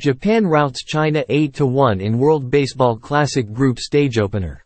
Japan routs China 8-1 in World Baseball Classic Group Stage Opener.